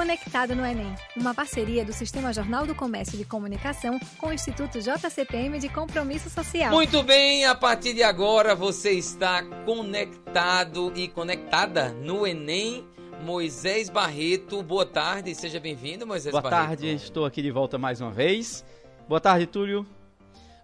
Conectado no Enem, uma parceria do Sistema Jornal do Comércio de Comunicação com o Instituto JCPM de Compromisso Social. Muito bem, a partir de agora você está conectado e conectada no Enem. Moisés Barreto, boa tarde, seja bem-vindo, Moisés boa Barreto. Boa tarde, estou aqui de volta mais uma vez. Boa tarde, Túlio.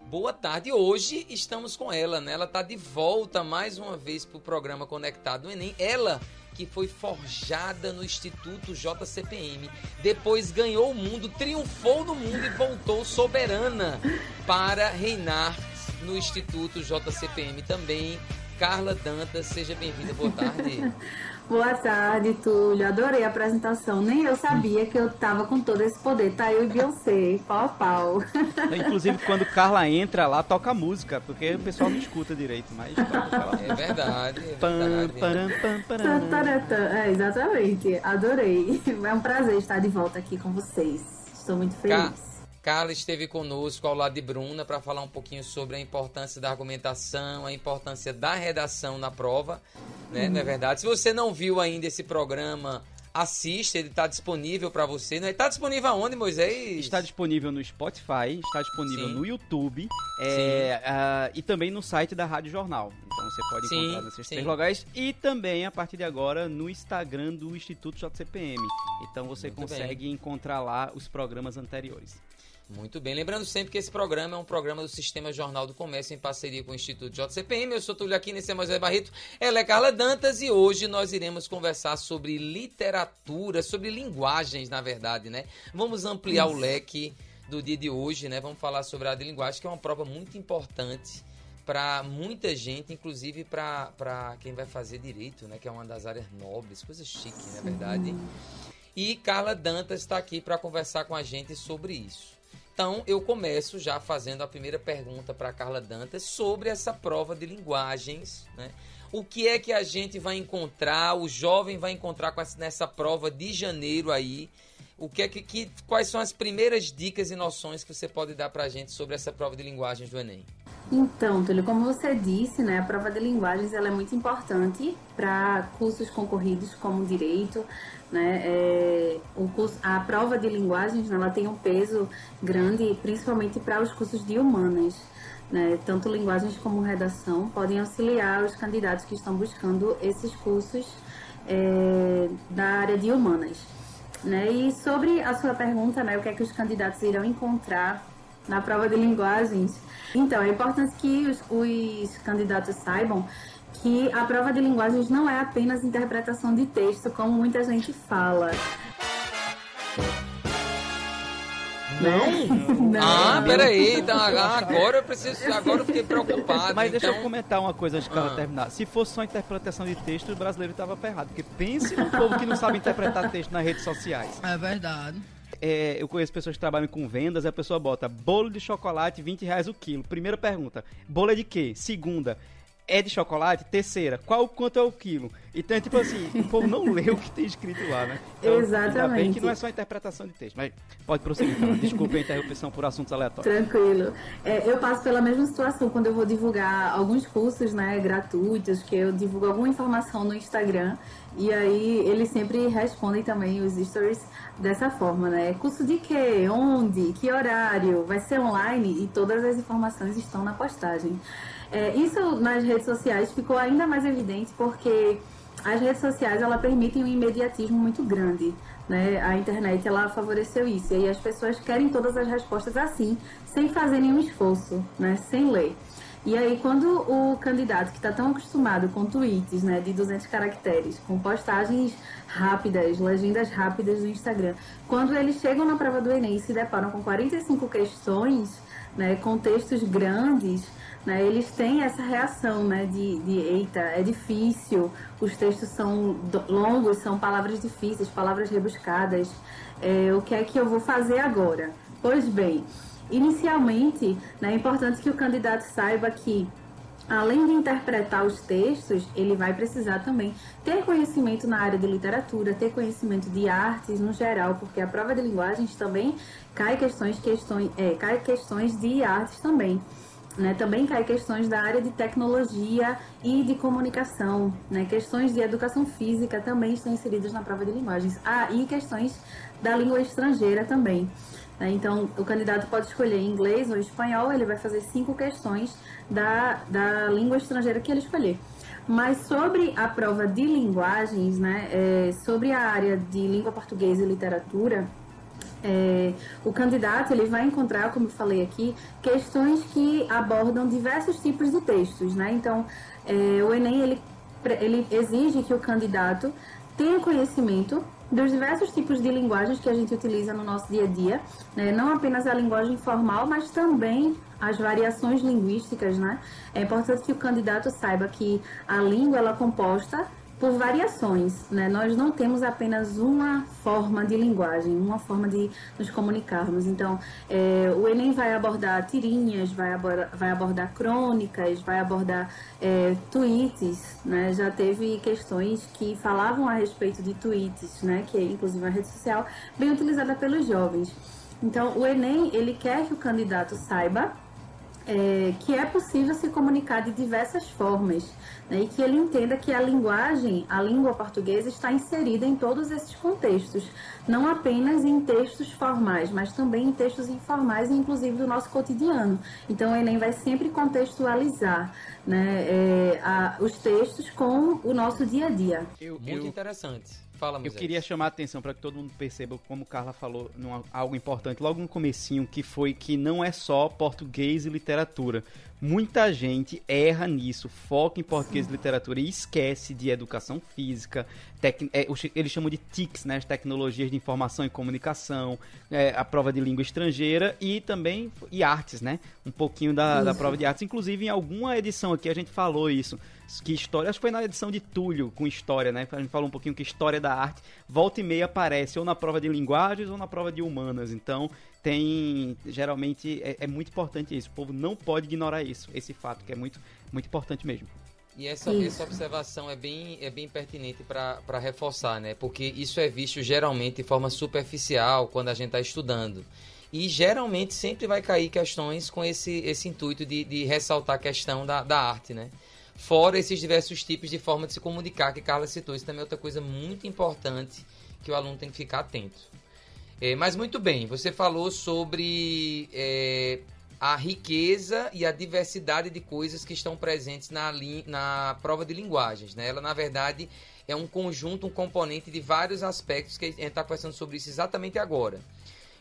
Boa tarde. Hoje estamos com ela, né? Ela está de volta mais uma vez para o programa Conectado no Enem. Ela que foi forjada no Instituto JCPM. Depois ganhou o mundo, triunfou no mundo e voltou soberana para reinar no Instituto JCPM também. Carla Dantas, seja bem-vinda. Boa tarde. Boa tarde, Túlio. Adorei a apresentação. Nem eu sabia que eu tava com todo esse poder. Tá eu e Beyoncé, pau a pau. Inclusive, quando Carla entra lá, toca música, porque o pessoal não escuta direito, mas toca É verdade. É verdade. Pam, pam, pam, é, exatamente. Adorei. É um prazer estar de volta aqui com vocês. Estou muito feliz. Car Carla esteve conosco ao lado de Bruna para falar um pouquinho sobre a importância da argumentação, a importância da redação na prova, né? Uhum. Não é verdade? Se você não viu ainda esse programa, assista, ele está disponível para você. Né? Está disponível aonde, Moisés? Está disponível no Spotify, está disponível Sim. no YouTube é, uh, e também no site da Rádio Jornal. Então você pode Sim. encontrar nesses três lugares e também a partir de agora no Instagram do Instituto JCPM. Então você Muito consegue bem. encontrar lá os programas anteriores. Muito bem. Lembrando sempre que esse programa é um programa do Sistema Jornal do Comércio em parceria com o Instituto JCPM. Eu sou Túlio aqui nesse é Moisés Barreto. Ela é Carla Dantas e hoje nós iremos conversar sobre literatura, sobre linguagens, na verdade, né? Vamos ampliar Isso. o leque do dia de hoje, né? Vamos falar sobre a de linguagem, que é uma prova muito importante para muita gente, inclusive para quem vai fazer direito, né? Que é uma das áreas nobres, coisa chique, na é verdade. E Carla Dantas está aqui para conversar com a gente sobre isso. Então, eu começo já fazendo a primeira pergunta para Carla Dantas sobre essa prova de linguagens, né? O que é que a gente vai encontrar, o jovem vai encontrar nessa prova de janeiro aí? O que é que, que quais são as primeiras dicas e noções que você pode dar para a gente sobre essa prova de linguagens do Enem? Então, Túlio, como você disse, né, a prova de linguagens ela é muito importante para cursos concorridos como direito, né? É, o curso, a prova de linguagens ela tem um peso grande, principalmente para os cursos de humanas. Né? Tanto linguagens como redação podem auxiliar os candidatos que estão buscando esses cursos é, da área de humanas. Né? E sobre a sua pergunta, né, o que é que os candidatos irão encontrar na prova de linguagens, então é importante que os, os candidatos saibam que a prova de linguagens não é apenas interpretação de texto, como muita gente fala. Não? não. Ah, peraí. Então agora eu preciso. Agora eu fiquei preocupado. Mas então... deixa eu comentar uma coisa antes de ela ah. terminar. Se fosse só interpretação de texto, o brasileiro estava ferrado. Porque pense no povo que não sabe interpretar texto nas redes sociais. É verdade. É, eu conheço pessoas que trabalham com vendas e a pessoa bota bolo de chocolate, 20 reais o quilo. Primeira pergunta, bolo é de quê? Segunda, é de chocolate? Terceira, qual quanto é o quilo? Então, tipo assim, o povo não lê o que tem escrito lá, né? Então, Exatamente. Ainda bem que não é só interpretação de texto. Mas pode prosseguir, então. Desculpe a interrupção por assuntos aleatórios. Tranquilo. É, eu passo pela mesma situação quando eu vou divulgar alguns cursos, né, gratuitos, que eu divulgo alguma informação no Instagram. E aí eles sempre respondem também os stories dessa forma, né? Curso de quê? Onde? Que horário? Vai ser online? E todas as informações estão na postagem. É, isso nas redes sociais ficou ainda mais evidente porque as redes sociais ela permitem um imediatismo muito grande. Né? A internet ela favoreceu isso. E as pessoas querem todas as respostas assim, sem fazer nenhum esforço, né? sem ler. E aí, quando o candidato que está tão acostumado com tweets né, de 200 caracteres, com postagens rápidas, legendas rápidas do Instagram, quando eles chegam na prova do Enem e se deparam com 45 questões, né, com textos grandes, né, eles têm essa reação né, de, de, eita, é difícil, os textos são longos, são palavras difíceis, palavras rebuscadas, é, o que é que eu vou fazer agora? Pois bem, inicialmente né, é importante que o candidato saiba que além de interpretar os textos, ele vai precisar também ter conhecimento na área de literatura, ter conhecimento de artes no geral, porque a prova de linguagens também cai questões, questões, é, cai questões de artes também. né, também cai questões da área de tecnologia e de comunicação, né, questões de educação física também estão inseridas na prova de linguagens. Ah, e questões da língua estrangeira também. Né, então, o candidato pode escolher inglês ou espanhol, ele vai fazer cinco questões da, da língua estrangeira que ele escolher. Mas sobre a prova de linguagens, né, é, sobre a área de língua portuguesa e literatura, é, o candidato ele vai encontrar, como eu falei aqui, questões que abordam diversos tipos de textos, né? Então, é, o Enem ele, ele exige que o candidato tenha conhecimento dos diversos tipos de linguagens que a gente utiliza no nosso dia a dia, né? não apenas a linguagem formal, mas também as variações linguísticas, né? É importante que o candidato saiba que a língua ela é composta por variações, né? Nós não temos apenas uma forma de linguagem, uma forma de nos comunicarmos. Então, é, o Enem vai abordar tirinhas, vai abordar, vai abordar crônicas, vai abordar é, tweets, né? Já teve questões que falavam a respeito de tweets, né? Que é inclusive uma rede social bem utilizada pelos jovens. Então, o Enem ele quer que o candidato saiba é, que é possível se comunicar de diversas formas né, e que ele entenda que a linguagem, a língua portuguesa, está inserida em todos esses contextos, não apenas em textos formais, mas também em textos informais, inclusive do nosso cotidiano. Então, o Enem vai sempre contextualizar né, é, a, os textos com o nosso dia a dia. Eu, Muito eu... interessante. Fala, Eu queria chamar a atenção para que todo mundo perceba, como Carla falou, numa, algo importante logo no comecinho, que foi que não é só português e literatura. Muita gente erra nisso, foca em português e literatura e esquece de educação física, tec, é, eles chamam de TICs, né, as tecnologias de informação e comunicação, é, a prova de língua estrangeira e também e artes, né? Um pouquinho da, da prova de artes. Inclusive, em alguma edição aqui a gente falou isso que história, acho que foi na edição de Túlio com história, né? A gente falou um pouquinho que história da arte, volta e meia aparece ou na prova de linguagens ou na prova de humanas. Então, tem geralmente é, é muito importante isso. O povo não pode ignorar isso, esse fato que é muito muito importante mesmo. E essa, essa observação é bem, é bem pertinente para reforçar, né? Porque isso é visto geralmente de forma superficial quando a gente está estudando. E geralmente sempre vai cair questões com esse, esse intuito de, de ressaltar a questão da, da arte, né? Fora esses diversos tipos de forma de se comunicar que Carla citou. Isso também é outra coisa muito importante que o aluno tem que ficar atento. É, mas muito bem, você falou sobre é, a riqueza e a diversidade de coisas que estão presentes na, na prova de linguagens. Né? Ela, na verdade, é um conjunto, um componente de vários aspectos que a gente está conversando sobre isso exatamente agora.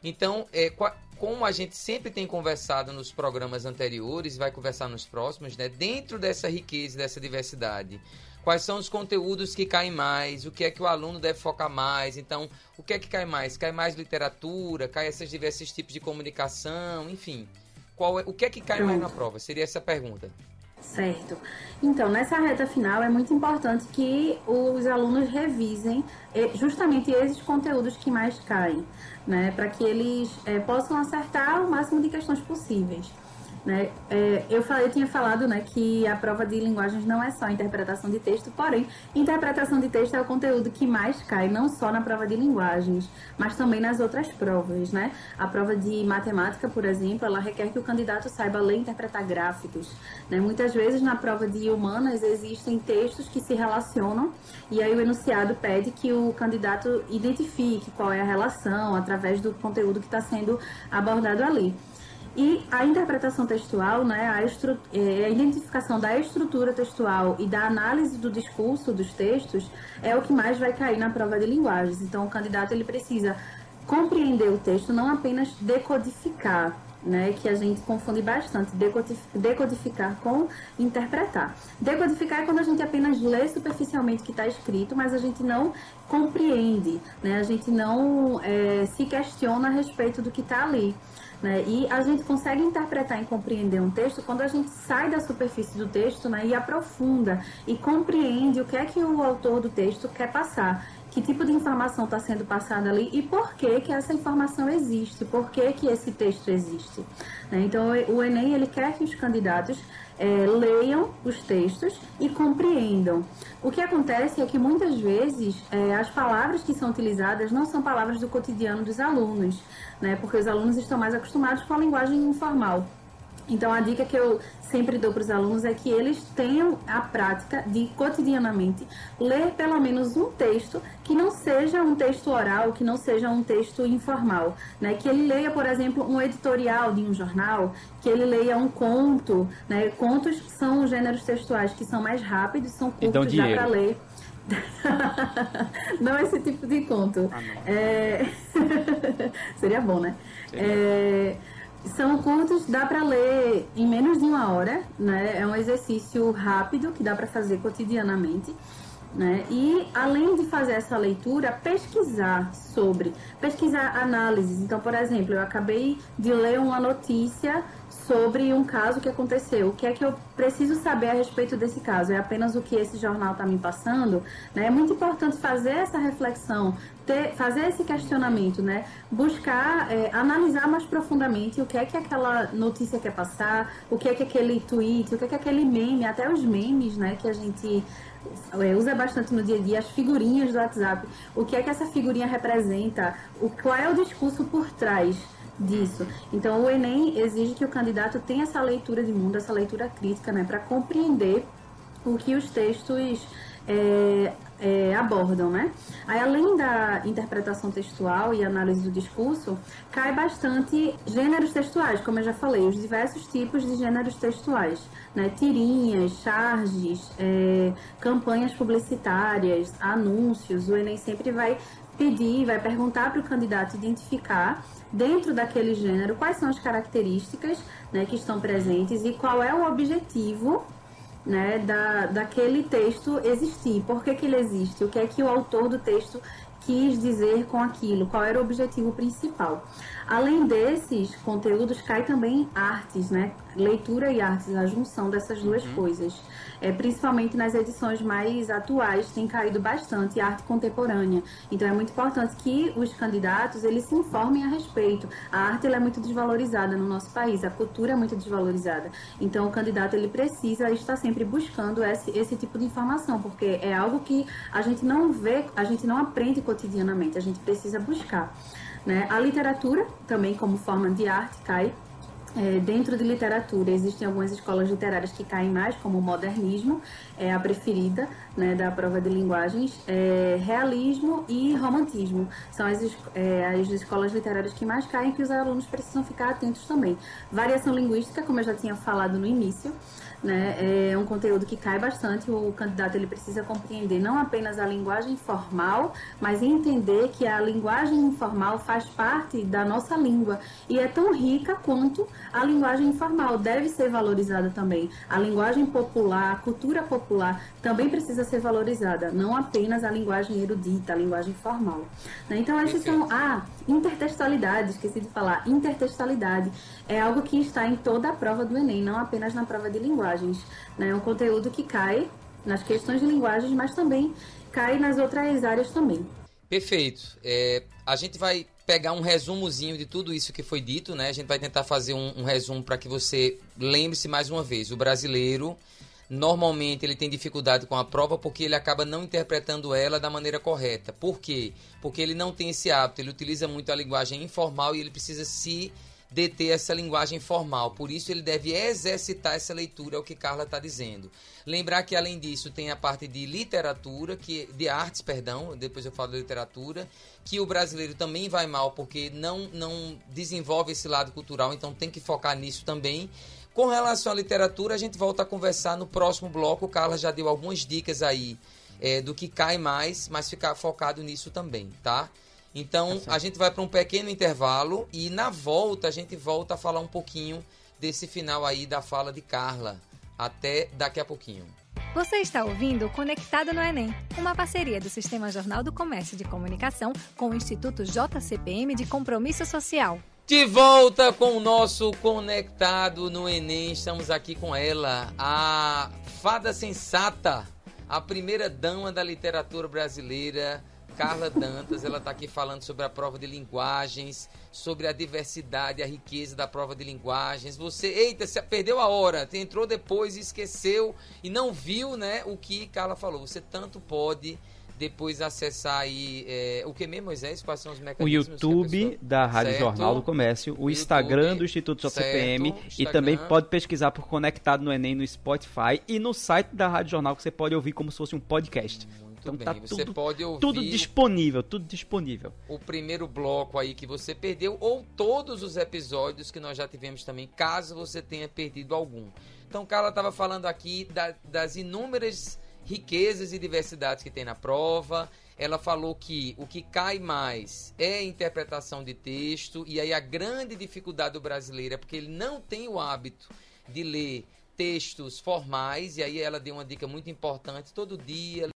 Então, é, como a gente sempre tem conversado nos programas anteriores, vai conversar nos próximos, né? Dentro dessa riqueza, dessa diversidade, quais são os conteúdos que caem mais, o que é que o aluno deve focar mais. Então, o que é que cai mais? Cai mais literatura, cai esses diversos tipos de comunicação, enfim. Qual é, o que é que cai mais na prova? Seria essa a pergunta. Certo. Então, nessa reta final é muito importante que os alunos revisem eh, justamente esses conteúdos que mais caem, né, para que eles é, possam acertar o máximo de questões possíveis. Né? É, eu, falei, eu tinha falado né, que a prova de linguagens não é só interpretação de texto, porém, interpretação de texto é o conteúdo que mais cai, não só na prova de linguagens, mas também nas outras provas. Né? A prova de matemática, por exemplo, ela requer que o candidato saiba ler e interpretar gráficos. Né? Muitas vezes, na prova de humanas, existem textos que se relacionam e aí o enunciado pede que o candidato identifique qual é a relação através do conteúdo que está sendo abordado ali. E a interpretação textual, né, a, é, a identificação da estrutura textual e da análise do discurso dos textos é o que mais vai cair na prova de linguagens. Então, o candidato ele precisa compreender o texto, não apenas decodificar, né, que a gente confunde bastante, decodificar com interpretar. Decodificar é quando a gente apenas lê superficialmente o que está escrito, mas a gente não compreende, né, a gente não é, se questiona a respeito do que está ali. Né? E a gente consegue interpretar e compreender um texto quando a gente sai da superfície do texto né, e aprofunda e compreende o que é que o autor do texto quer passar que tipo de informação está sendo passada ali e por que que essa informação existe, por que que esse texto existe. Né? Então, o Enem ele quer que os candidatos é, leiam os textos e compreendam. O que acontece é que muitas vezes é, as palavras que são utilizadas não são palavras do cotidiano dos alunos, né? porque os alunos estão mais acostumados com a linguagem informal. Então, a dica que eu sempre dou para os alunos é que eles tenham a prática de cotidianamente ler pelo menos um texto que não seja um texto oral, que não seja um texto informal, né? Que ele leia, por exemplo, um editorial de um jornal, que ele leia um conto, né? Contos são gêneros textuais que são mais rápidos, são curtos, dá para ler. não esse tipo de conto. Ah, é... Seria bom, né? É... São curtos, dá para ler em menos de uma hora, né? É um exercício rápido que dá para fazer cotidianamente. Né? E além de fazer essa leitura, pesquisar sobre, pesquisar análises. Então, por exemplo, eu acabei de ler uma notícia sobre um caso que aconteceu. O que é que eu preciso saber a respeito desse caso? É apenas o que esse jornal está me passando? Né? É muito importante fazer essa reflexão, ter, fazer esse questionamento, né? Buscar, é, analisar mais profundamente o que é que aquela notícia quer passar, o que é que aquele tweet, o que é que aquele meme, até os memes, né? Que a gente usa bastante no dia a dia, as figurinhas do WhatsApp. O que é que essa figurinha representa? O, qual é o discurso por trás? disso. Então, o Enem exige que o candidato tenha essa leitura de mundo, essa leitura crítica, né, para compreender o que os textos é, é, abordam, né? Aí, além da interpretação textual e análise do discurso, cai bastante gêneros textuais, como eu já falei, os diversos tipos de gêneros textuais, né? Tirinhas, charges, é, campanhas publicitárias, anúncios. O Enem sempre vai pedir, vai perguntar para o candidato identificar dentro daquele gênero, quais são as características né, que estão presentes e qual é o objetivo né, da, daquele texto existir. Por que, que ele existe? O que é que o autor do texto quis dizer com aquilo? Qual era o objetivo principal? Além desses conteúdos, cai também artes, né? Leitura e artes, a junção dessas duas uhum. coisas. É, principalmente nas edições mais atuais, tem caído bastante arte contemporânea. Então é muito importante que os candidatos eles se informem a respeito. A arte ela é muito desvalorizada no nosso país, a cultura é muito desvalorizada. Então o candidato ele precisa estar sempre buscando esse, esse tipo de informação, porque é algo que a gente não vê, a gente não aprende cotidianamente, a gente precisa buscar. Né? A literatura, também como forma de arte, cai. É, dentro de literatura, existem algumas escolas literárias que caem mais, como o modernismo, é a preferida né, da prova de linguagens, é, realismo e romantismo. São as, é, as escolas literárias que mais caem que os alunos precisam ficar atentos também. Variação linguística, como eu já tinha falado no início, né? É um conteúdo que cai bastante. O candidato ele precisa compreender não apenas a linguagem formal, mas entender que a linguagem informal faz parte da nossa língua e é tão rica quanto a linguagem informal. Deve ser valorizada também. A linguagem popular, a cultura popular também precisa ser valorizada, não apenas a linguagem erudita, a linguagem formal. Né? Então, esses são. Ah, intertextualidade, esqueci de falar. Intertextualidade é algo que está em toda a prova do Enem, não apenas na prova de linguagens. Né? É um conteúdo que cai nas questões de linguagens, mas também cai nas outras áreas também. Perfeito. É, a gente vai pegar um resumozinho de tudo isso que foi dito, né? A gente vai tentar fazer um, um resumo para que você lembre-se mais uma vez. O brasileiro normalmente ele tem dificuldade com a prova porque ele acaba não interpretando ela da maneira correta. Por quê? Porque ele não tem esse hábito, ele utiliza muito a linguagem informal e ele precisa se deter essa linguagem formal. Por isso ele deve exercitar essa leitura, é o que Carla está dizendo. Lembrar que além disso tem a parte de literatura, que de artes, perdão, depois eu falo de literatura, que o brasileiro também vai mal porque não não desenvolve esse lado cultural, então tem que focar nisso também. Com relação à literatura, a gente volta a conversar no próximo bloco. Carla já deu algumas dicas aí é, do que cai mais, mas ficar focado nisso também, tá? Então é a gente vai para um pequeno intervalo e na volta a gente volta a falar um pouquinho desse final aí da fala de Carla. Até daqui a pouquinho. Você está ouvindo Conectado no Enem, uma parceria do Sistema Jornal do Comércio de Comunicação com o Instituto JCPM de Compromisso Social. De volta com o nosso Conectado no Enem. Estamos aqui com ela, a fada sensata, a primeira dama da literatura brasileira, Carla Dantas. Ela está aqui falando sobre a prova de linguagens, sobre a diversidade, a riqueza da prova de linguagens. Você, eita, você perdeu a hora, você entrou depois e esqueceu e não viu, né, o que Carla falou. Você tanto pode depois acessar aí é, o que mesmo, Moisés? Quais são os mecanismos? O YouTube da Rádio certo. Jornal do Comércio, o, o Instagram do Instituto JCPM e também pode pesquisar por Conectado no Enem no Spotify e no site da Rádio Jornal que você pode ouvir como se fosse um podcast. Então bem. tá você tudo, pode ouvir tudo disponível, tudo disponível. O primeiro bloco aí que você perdeu ou todos os episódios que nós já tivemos também, caso você tenha perdido algum. Então, Carla estava falando aqui da, das inúmeras riquezas e diversidades que tem na prova. Ela falou que o que cai mais é a interpretação de texto, e aí a grande dificuldade do brasileiro é porque ele não tem o hábito de ler textos formais, e aí ela deu uma dica muito importante: todo dia